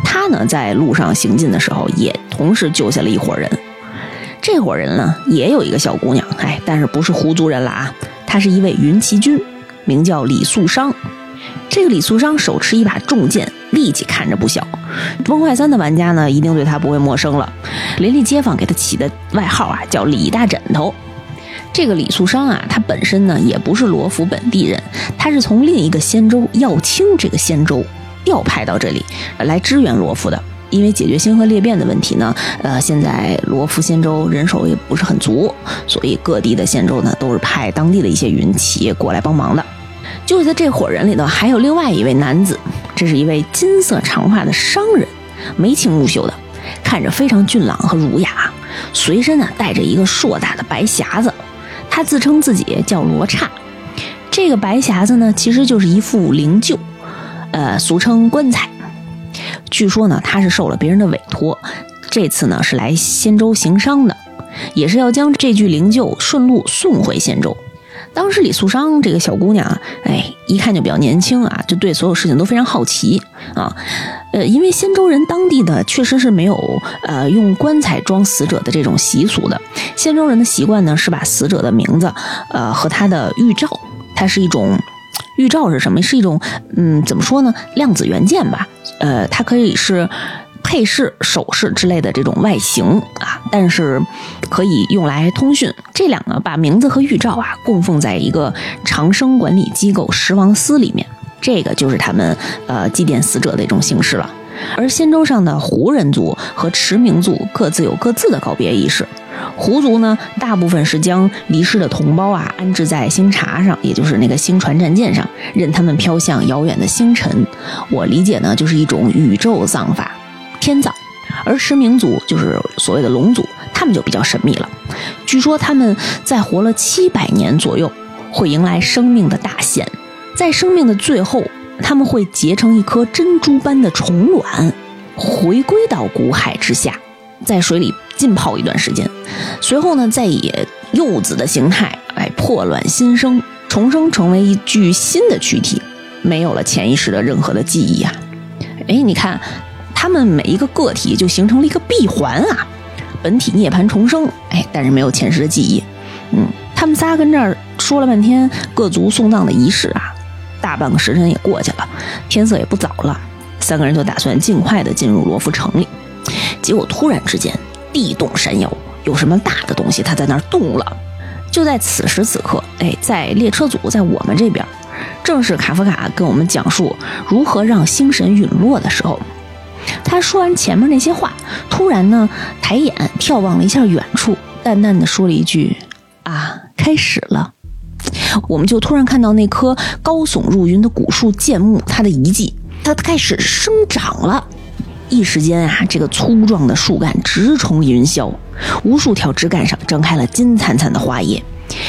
他呢，在路上行进的时候，也同时救下了一伙人。这伙人呢，也有一个小姑娘，哎，但是不是胡族人了啊？她是一位云骑军，名叫李素商。这个李素商手持一把重剑，力气看着不小。崩坏三的玩家呢，一定对他不会陌生了。邻里街坊给他起的外号啊，叫李大枕头。这个李素商啊，他本身呢也不是罗浮本地人，他是从另一个仙州耀清这个仙州调派到这里来支援罗浮的。因为解决星河裂变的问题呢，呃，现在罗浮仙州人手也不是很足，所以各地的仙州呢都是派当地的一些云企过来帮忙的。就在这伙人里头，还有另外一位男子，这是一位金色长发的商人，眉清目秀的，看着非常俊朗和儒雅，随身呢带着一个硕大的白匣子。他自称自己叫罗刹，这个白匣子呢，其实就是一副灵柩，呃，俗称棺材。据说呢，他是受了别人的委托，这次呢是来仙州行商的，也是要将这具灵柩顺路送回仙州。当时李素商这个小姑娘啊，哎，一看就比较年轻啊，就对所有事情都非常好奇啊。呃，因为仙州人当地的确实是没有呃用棺材装死者的这种习俗的。仙州人的习惯呢是把死者的名字呃和他的玉照，它是一种玉照是什么？是一种嗯怎么说呢？量子元件吧。呃，它可以是。配饰、首饰之类的这种外形啊，但是可以用来通讯。这两个把名字和玉照啊供奉在一个长生管理机构十王司里面，这个就是他们呃祭奠死者的一种形式了。而仙舟上的胡人族和驰名族各自有各自的告别仪式。胡族呢，大部分是将离世的同胞啊安置在星槎上，也就是那个星船战舰上，任他们飘向遥远的星辰。我理解呢，就是一种宇宙葬法。天葬，而石明族就是所谓的龙族，他们就比较神秘了。据说他们在活了七百年左右，会迎来生命的大限，在生命的最后，他们会结成一颗珍珠般的虫卵，回归到古海之下，在水里浸泡一段时间，随后呢，再以幼子的形态，哎，破卵新生，重生成为一具新的躯体，没有了潜意识的任何的记忆啊！哎，你看，他们每一个个体就形成了一个闭环啊，本体涅槃重生，哎，但是没有前世的记忆。嗯，他们仨跟这儿说了半天各族送葬的仪式啊，大半个时辰也过去了，天色也不早了，三个人就打算尽快的进入罗浮城里，结果突然之间地动山摇。有什么大的东西，它在那儿动了。就在此时此刻，哎，在列车组，在我们这边，正是卡夫卡跟我们讲述如何让星神陨落的时候。他说完前面那些话，突然呢，抬眼眺望了一下远处，淡淡的说了一句：“啊，开始了。”我们就突然看到那棵高耸入云的古树剑木，它的遗迹，它开始生长了。一时间啊，这个粗壮的树干直冲云霄，无数条枝干上张开了金灿灿的花叶，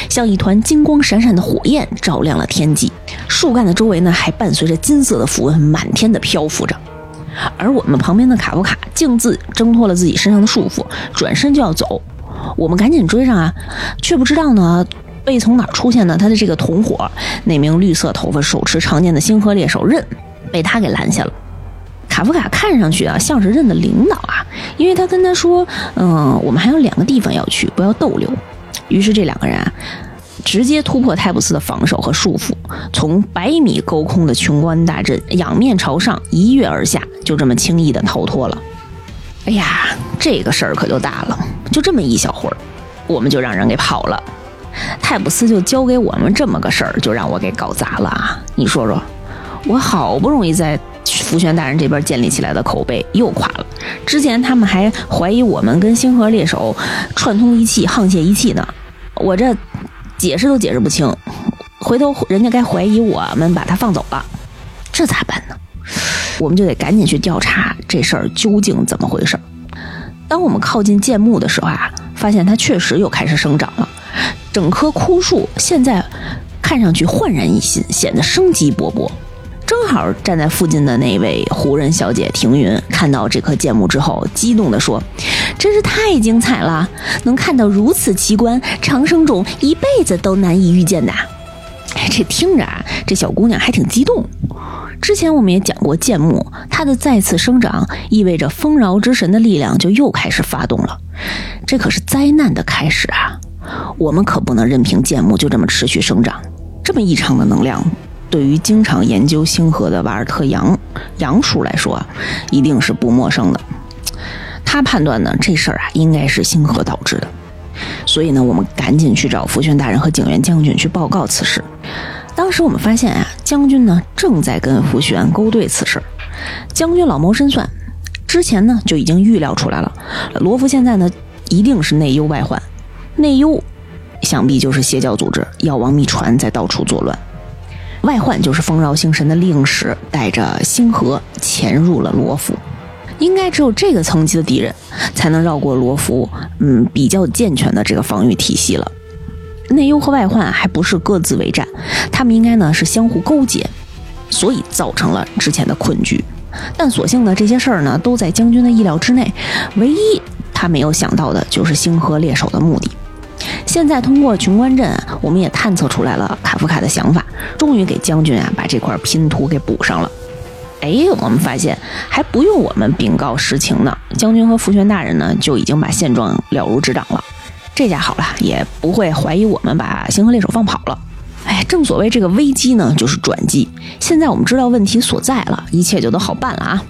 像一团金光闪闪的火焰，照亮了天际。树干的周围呢，还伴随着金色的符文，满天的漂浮着。而我们旁边的卡夫卡径自挣脱了自己身上的束缚，转身就要走。我们赶紧追上啊，却不知道呢，被从哪儿出现的他的这个同伙，那名绿色头发、手持长剑的星河猎手刃，被他给拦下了。卡夫卡看上去啊，像是认的领导啊，因为他跟他说：“嗯，我们还有两个地方要去，不要逗留。”于是这两个人啊，直接突破泰普斯的防守和束缚，从百米高空的琼关大阵仰面朝上一跃而下，就这么轻易的逃脱了。哎呀，这个事儿可就大了，就这么一小会儿，我们就让人给跑了。泰普斯就交给我们这么个事儿，就让我给搞砸了啊！你说说，我好不容易在。福玄大人这边建立起来的口碑又垮了。之前他们还怀疑我们跟星河猎手串通一气、沆瀣一气呢，我这解释都解释不清。回头人家该怀疑我们把他放走了，这咋办呢？我们就得赶紧去调查这事儿究竟怎么回事。当我们靠近剑木的时候啊，发现它确实又开始生长了，整棵枯树现在看上去焕然一新，显得生机勃勃。好站在附近的那位胡人小姐庭云看到这棵剑木之后，激动地说：“真是太精彩了！能看到如此奇观，长生种一辈子都难以遇见的。”，这听着啊，这小姑娘还挺激动。之前我们也讲过，剑木它的再次生长，意味着丰饶之神的力量就又开始发动了。这可是灾难的开始啊！我们可不能任凭剑木就这么持续生长，这么异常的能量。对于经常研究星河的瓦尔特杨杨叔来说，一定是不陌生的。他判断呢，这事儿啊，应该是星河导致的。所以呢，我们赶紧去找福玄大人和景元将军去报告此事。当时我们发现啊，将军呢正在跟福玄勾兑此事。将军老谋深算，之前呢就已经预料出来了，罗福现在呢一定是内忧外患。内忧，想必就是邪教组织药王秘传在到处作乱。外患就是丰饶星神的令使带着星河潜入了罗浮，应该只有这个层级的敌人才能绕过罗浮，嗯，比较健全的这个防御体系了。内忧和外患还不是各自为战，他们应该呢是相互勾结，所以造成了之前的困局。但所幸呢，这些事儿呢都在将军的意料之内，唯一他没有想到的就是星河猎手的目的。现在通过琼关阵，我们也探测出来了卡夫卡的想法，终于给将军啊把这块拼图给补上了。哎，我们发现还不用我们禀告实情呢，将军和福玄大人呢就已经把现状了如指掌了。这下好了，也不会怀疑我们把星河猎手放跑了。哎，正所谓这个危机呢就是转机，现在我们知道问题所在了，一切就都好办了啊。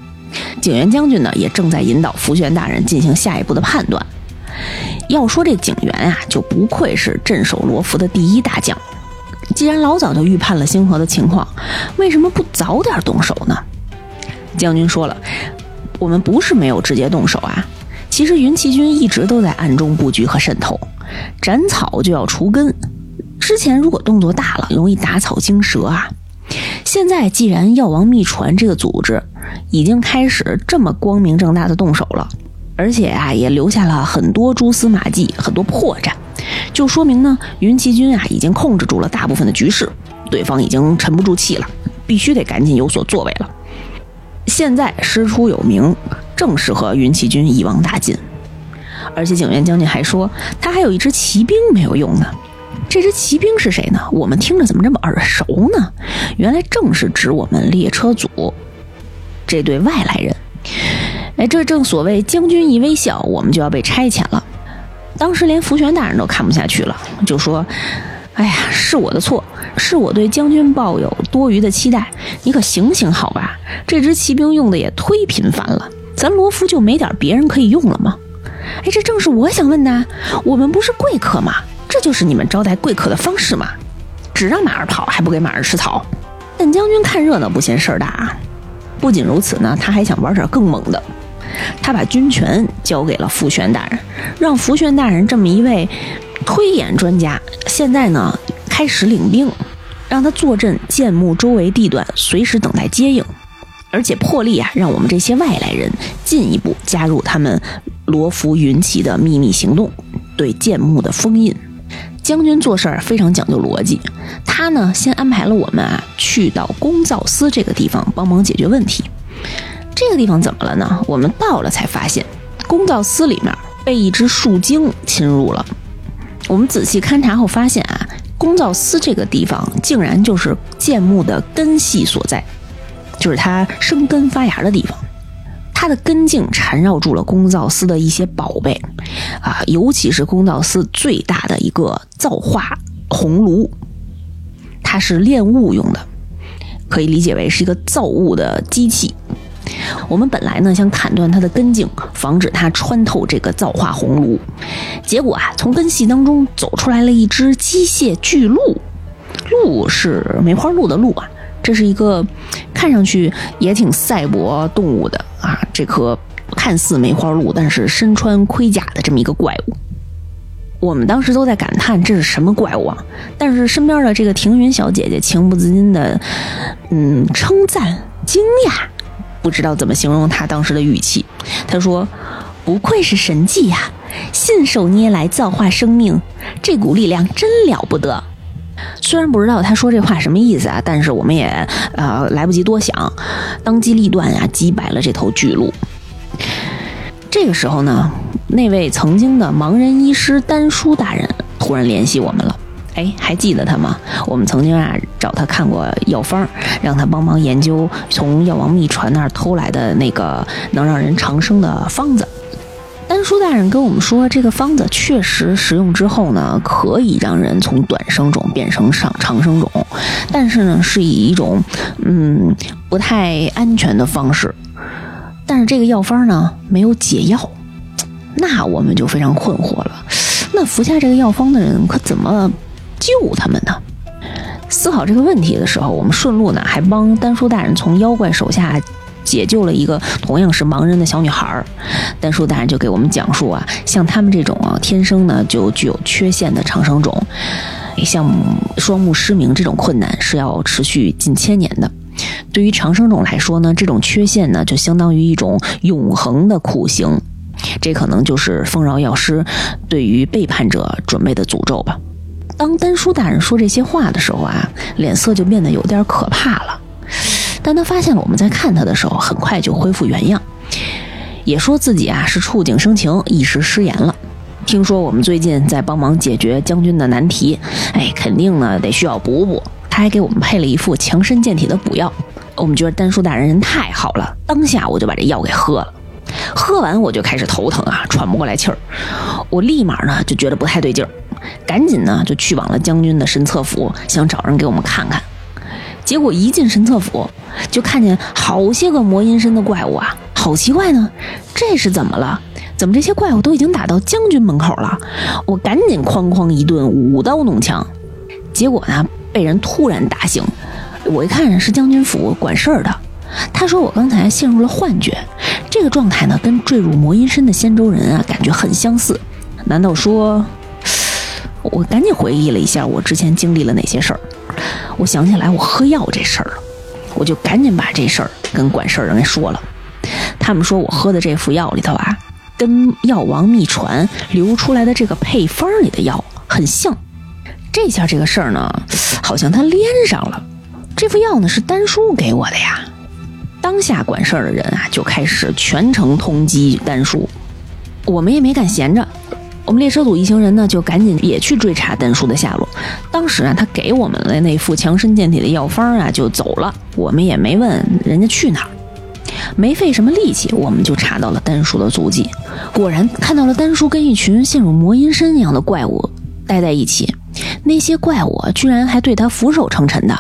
景元将军呢也正在引导福玄大人进行下一步的判断。要说这景元啊，就不愧是镇守罗浮的第一大将。既然老早就预判了星河的情况，为什么不早点动手呢？将军说了，我们不是没有直接动手啊。其实云骑军一直都在暗中布局和渗透，斩草就要除根。之前如果动作大了，容易打草惊蛇啊。现在既然药王秘传这个组织已经开始这么光明正大的动手了。而且啊，也留下了很多蛛丝马迹，很多破绽，就说明呢，云骑军啊已经控制住了大部分的局势，对方已经沉不住气了，必须得赶紧有所作为了。现在师出有名，正适合云骑军一网打尽。而且景元将军还说，他还有一支骑兵没有用呢。这支骑兵是谁呢？我们听着怎么这么耳熟呢？原来正是指我们列车组这对外来人。哎，这正所谓将军一微笑，我们就要被差遣了。当时连福玄大人都看不下去了，就说：“哎呀，是我的错，是我对将军抱有多余的期待。你可行行好吧？这支骑兵用的也忒频繁了，咱罗浮就没点别人可以用了吗？”哎，这正是我想问的。我们不是贵客吗？这就是你们招待贵客的方式吗？只让马儿跑，还不给马儿吃草？但将军看热闹不嫌事儿大啊！不仅如此呢，他还想玩点更猛的。他把军权交给了福玄大人，让福玄大人这么一位推演专家，现在呢开始领兵，让他坐镇建木周围地段，随时等待接应。而且破例啊，让我们这些外来人进一步加入他们罗浮云骑的秘密行动，对建木的封印。将军做事儿非常讲究逻辑，他呢先安排了我们啊去到公造司这个地方帮忙解决问题。这个地方怎么了呢？我们到了才发现，公造司里面被一只树精侵入了。我们仔细勘察后发现啊，公造司这个地方竟然就是建木的根系所在。就是它生根发芽的地方，它的根茎缠绕住了公造司的一些宝贝，啊，尤其是公造司最大的一个造化红炉，它是炼物用的，可以理解为是一个造物的机器。我们本来呢想砍断它的根茎，防止它穿透这个造化红炉，结果啊，从根系当中走出来了一只机械巨鹿，鹿是梅花鹿的鹿啊。这是一个看上去也挺赛博动物的啊，这颗看似梅花鹿，但是身穿盔甲的这么一个怪物。我们当时都在感叹这是什么怪物啊！但是身边的这个庭云小姐姐情不自禁的，嗯，称赞、惊讶，不知道怎么形容他当时的语气。他说：“不愧是神迹呀，信手捏来造化生命，这股力量真了不得。”虽然不知道他说这话什么意思啊，但是我们也呃来不及多想，当机立断呀，击败了这头巨鹿。这个时候呢，那位曾经的盲人医师丹叔大人突然联系我们了。哎，还记得他吗？我们曾经啊找他看过药方，让他帮忙研究从药王秘传那儿偷来的那个能让人长生的方子。丹叔大人跟我们说，这个方子确实食用之后呢，可以让人从短生种变成上长生种，但是呢，是以一种嗯不太安全的方式。但是这个药方呢，没有解药，那我们就非常困惑了。那服下这个药方的人可怎么救他们呢？思考这个问题的时候，我们顺路呢，还帮丹叔大人从妖怪手下。解救了一个同样是盲人的小女孩，丹叔大人就给我们讲述啊，像他们这种啊，天生呢就具有缺陷的长生种，像双目失明这种困难是要持续近千年的。对于长生种来说呢，这种缺陷呢就相当于一种永恒的苦刑，这可能就是丰饶药师对于背叛者准备的诅咒吧。当丹叔大人说这些话的时候啊，脸色就变得有点可怕了。但他发现了我们在看他的时候，很快就恢复原样，也说自己啊是触景生情，一时失言了。听说我们最近在帮忙解决将军的难题，哎，肯定呢得需要补补。他还给我们配了一副强身健体的补药。我们觉得丹叔大人人太好了，当下我就把这药给喝了。喝完我就开始头疼啊，喘不过来气儿。我立马呢就觉得不太对劲儿，赶紧呢就去往了将军的神策府，想找人给我们看看。结果一进神策府，就看见好些个魔阴身的怪物啊，好奇怪呢！这是怎么了？怎么这些怪物都已经打到将军门口了？我赶紧哐哐一顿舞刀弄枪，结果呢，被人突然打醒。我一看是将军府管事儿的，他说我刚才陷入了幻觉，这个状态呢，跟坠入魔阴身的仙州人啊，感觉很相似。难道说？我赶紧回忆了一下我之前经历了哪些事儿。我想起来我喝药这事儿了，我就赶紧把这事儿跟管事儿的人说了。他们说我喝的这副药里头啊，跟药王秘传流出来的这个配方里的药很像。这下这个事儿呢，好像它连上了。这副药呢是丹叔给我的呀。当下管事儿的人啊，就开始全程通缉丹叔。我们也没敢闲着，我们列车组一行人呢，就赶紧也去追查丹叔的下落。当时啊，他给我们的那副强身健体的药方啊，就走了。我们也没问人家去哪儿，没费什么力气，我们就查到了丹叔的足迹。果然看到了丹叔跟一群陷入魔阴身一样的怪物待在一起，那些怪物居然还对他俯首称臣的，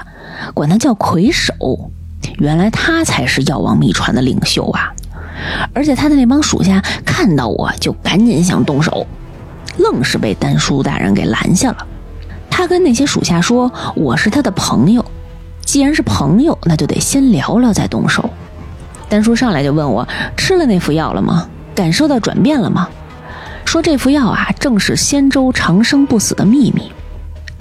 管他叫魁首。原来他才是药王秘传的领袖啊！而且他的那帮属下看到我就赶紧想动手，愣是被丹叔大人给拦下了。他跟那些属下说：“我是他的朋友，既然是朋友，那就得先聊聊再动手。”丹叔上来就问我：“吃了那副药了吗？感受到转变了吗？”说这副药啊，正是仙舟长生不死的秘密。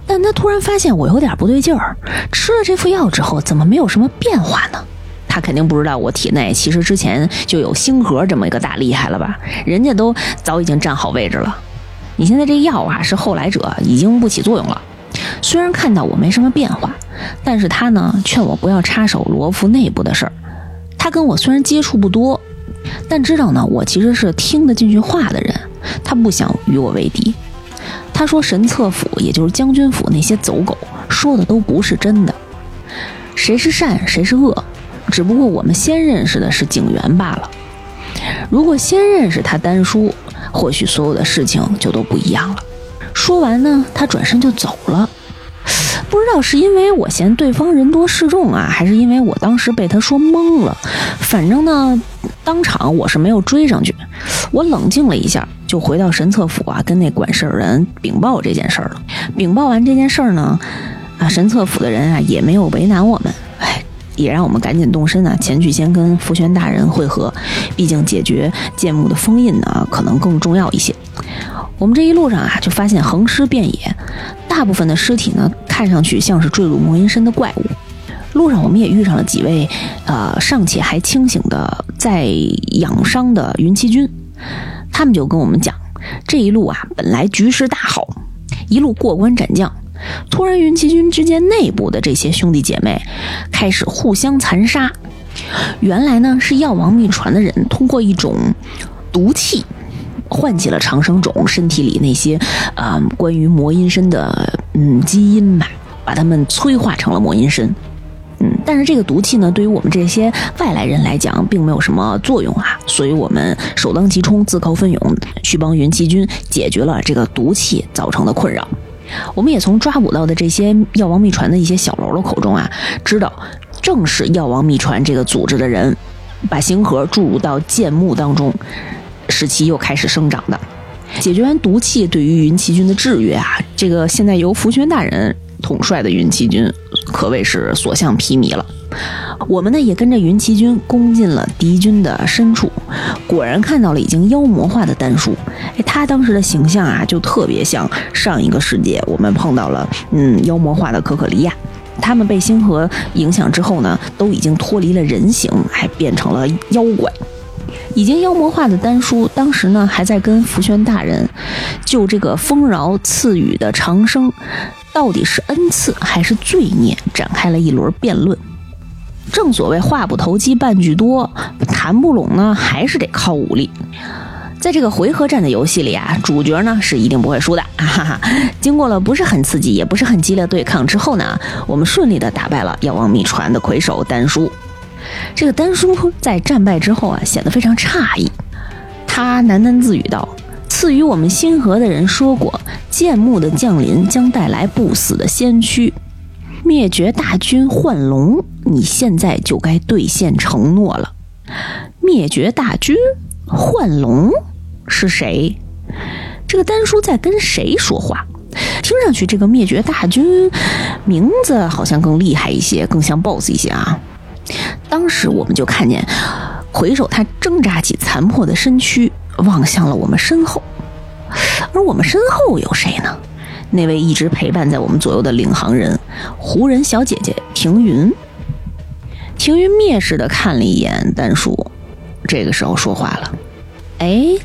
但他突然发现我有点不对劲儿，吃了这副药之后，怎么没有什么变化呢？他肯定不知道我体内其实之前就有星河这么一个大厉害了吧？人家都早已经站好位置了。你现在这药啊是后来者，已经不起作用了。虽然看到我没什么变化，但是他呢劝我不要插手罗浮内部的事儿。他跟我虽然接触不多，但知道呢我其实是听得进去话的人，他不想与我为敌。他说：“神策府，也就是将军府那些走狗说的都不是真的。谁是善，谁是恶，只不过我们先认识的是警员罢了。如果先认识他丹叔，或许所有的事情就都不一样了。”说完呢，他转身就走了。不知道是因为我嫌对方人多势众啊，还是因为我当时被他说懵了。反正呢，当场我是没有追上去，我冷静了一下，就回到神策府啊，跟那管事儿人禀报这件事儿了。禀报完这件事儿呢，啊，神策府的人啊也没有为难我们，也让我们赶紧动身啊，前去先跟福玄大人会合，毕竟解决剑墓的封印呢，可能更重要一些。我们这一路上啊，就发现横尸遍野，大部分的尸体呢，看上去像是坠入魔阴身的怪物。路上我们也遇上了几位，呃，尚且还清醒的在养伤的云栖军，他们就跟我们讲，这一路啊，本来局势大好，一路过关斩将，突然云栖军之间内部的这些兄弟姐妹开始互相残杀。原来呢，是药王秘传的人通过一种毒气。唤起了长生种身体里那些，啊，关于魔阴身的嗯基因吧，把他们催化成了魔阴身。嗯，但是这个毒气呢，对于我们这些外来人来讲，并没有什么作用啊，所以我们首当其冲，自告奋勇去帮云栖军解决了这个毒气造成的困扰。我们也从抓捕到的这些药王秘传的一些小喽啰口中啊，知道正是药王秘传这个组织的人，把星核注入到剑木当中。使其又开始生长的，解决完毒气对于云骑军的制约啊，这个现在由福玄大人统帅的云骑军可谓是所向披靡了。我们呢也跟着云骑军攻进了敌军的深处，果然看到了已经妖魔化的丹叔。哎，他当时的形象啊，就特别像上一个世界我们碰到了嗯妖魔化的可可利亚。他们被星河影响之后呢，都已经脱离了人形，还变成了妖怪。已经妖魔化的丹叔，当时呢还在跟福轩大人就这个丰饶赐予的长生到底是恩赐还是罪孽展开了一轮辩论。正所谓话不投机半句多，谈不拢呢还是得靠武力。在这个回合战的游戏里啊，主角呢是一定不会输的。哈哈，经过了不是很刺激也不是很激烈对抗之后呢，我们顺利的打败了药王秘传的魁首丹叔。这个丹叔在战败之后啊，显得非常诧异。他喃喃自语道：“赐予我们星河的人说过，剑幕的降临将带来不死的先驱，灭绝大军幻龙。你现在就该兑现承诺了。灭绝大军幻龙是谁？这个丹叔在跟谁说话？听上去这个灭绝大军名字好像更厉害一些，更像 BOSS 一些啊。”当时我们就看见，魁首他挣扎起残破的身躯，望向了我们身后。而我们身后有谁呢？那位一直陪伴在我们左右的领航人，湖人小姐姐庭云。庭云蔑视的看了一眼丹叔，这个时候说话了：“哎，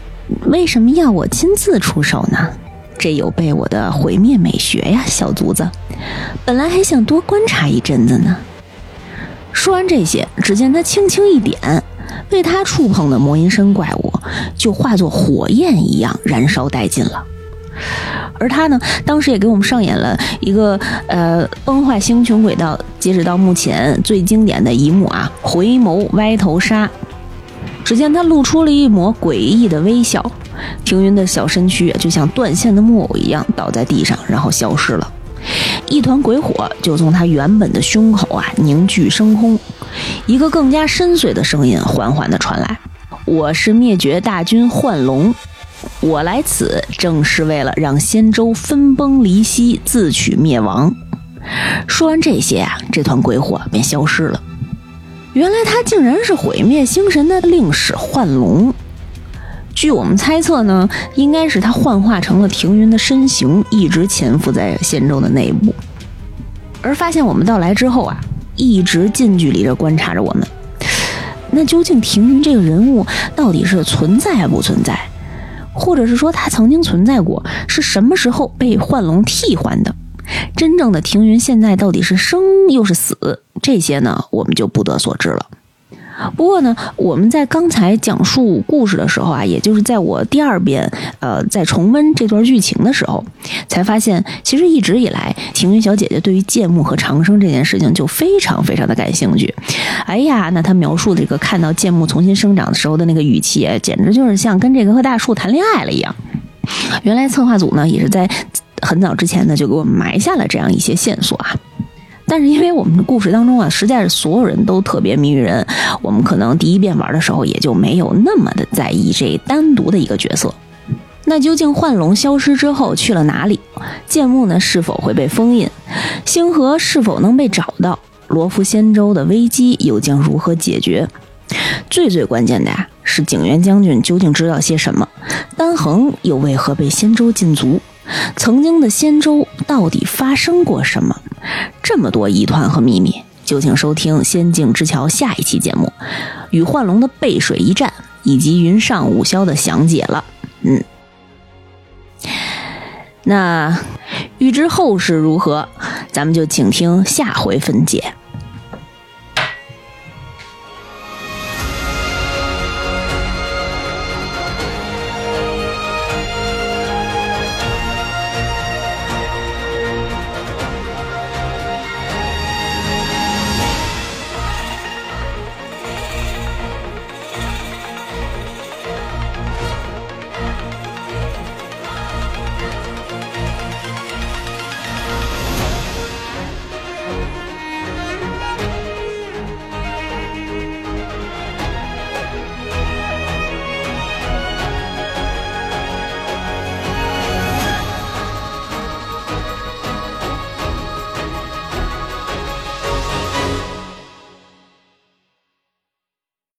为什么要我亲自出手呢？这有悖我的毁灭美学呀，小卒子。本来还想多观察一阵子呢。”说完这些，只见他轻轻一点，被他触碰的魔音身怪物就化作火焰一样燃烧殆尽了。而他呢，当时也给我们上演了一个呃崩坏星穹轨道，截止到目前最经典的一幕啊，回眸歪头杀。只见他露出了一抹诡异的微笑，庭云的小身躯就像断线的木偶一样倒在地上，然后消失了。一团鬼火就从他原本的胸口啊凝聚升空，一个更加深邃的声音缓缓地传来：“我是灭绝大军幻龙。”我来此正是为了让仙州分崩离析，自取灭亡。说完这些啊，这团鬼火便消失了。原来他竟然是毁灭星神的令使幻龙。据我们猜测呢，应该是他幻化成了庭云的身形，一直潜伏在仙州的内部。而发现我们到来之后啊，一直近距离的观察着我们。那究竟庭云这个人物到底是存在还不存在？或者是说它曾经存在过，是什么时候被幻龙替换的？真正的停云现在到底是生又是死？这些呢，我们就不得所知了。不过呢，我们在刚才讲述故事的时候啊，也就是在我第二遍呃在重温这段剧情的时候，才发现其实一直以来，庭云小姐姐对于剑木和长生这件事情就非常非常的感兴趣。哎呀，那她描述这个看到剑木重新生长的时候的那个语气，简直就是像跟这棵大树谈恋爱了一样。原来策划组呢，也是在很早之前呢就给我们埋下了这样一些线索啊。但是因为我们的故事当中啊，实在是所有人都特别迷人，我们可能第一遍玩的时候也就没有那么的在意这单独的一个角色。那究竟幻龙消失之后去了哪里？剑木呢是否会被封印？星河是否能被找到？罗浮仙州的危机又将如何解决？最最关键的呀，是景元将军究竟知道些什么？丹恒又为何被仙州禁足？曾经的仙州到底发生过什么？这么多疑团和秘密，就请收听《仙境之桥》下一期节目，与幻龙的背水一战，以及云上五霄的详解了。嗯，那预知后事如何，咱们就请听下回分解。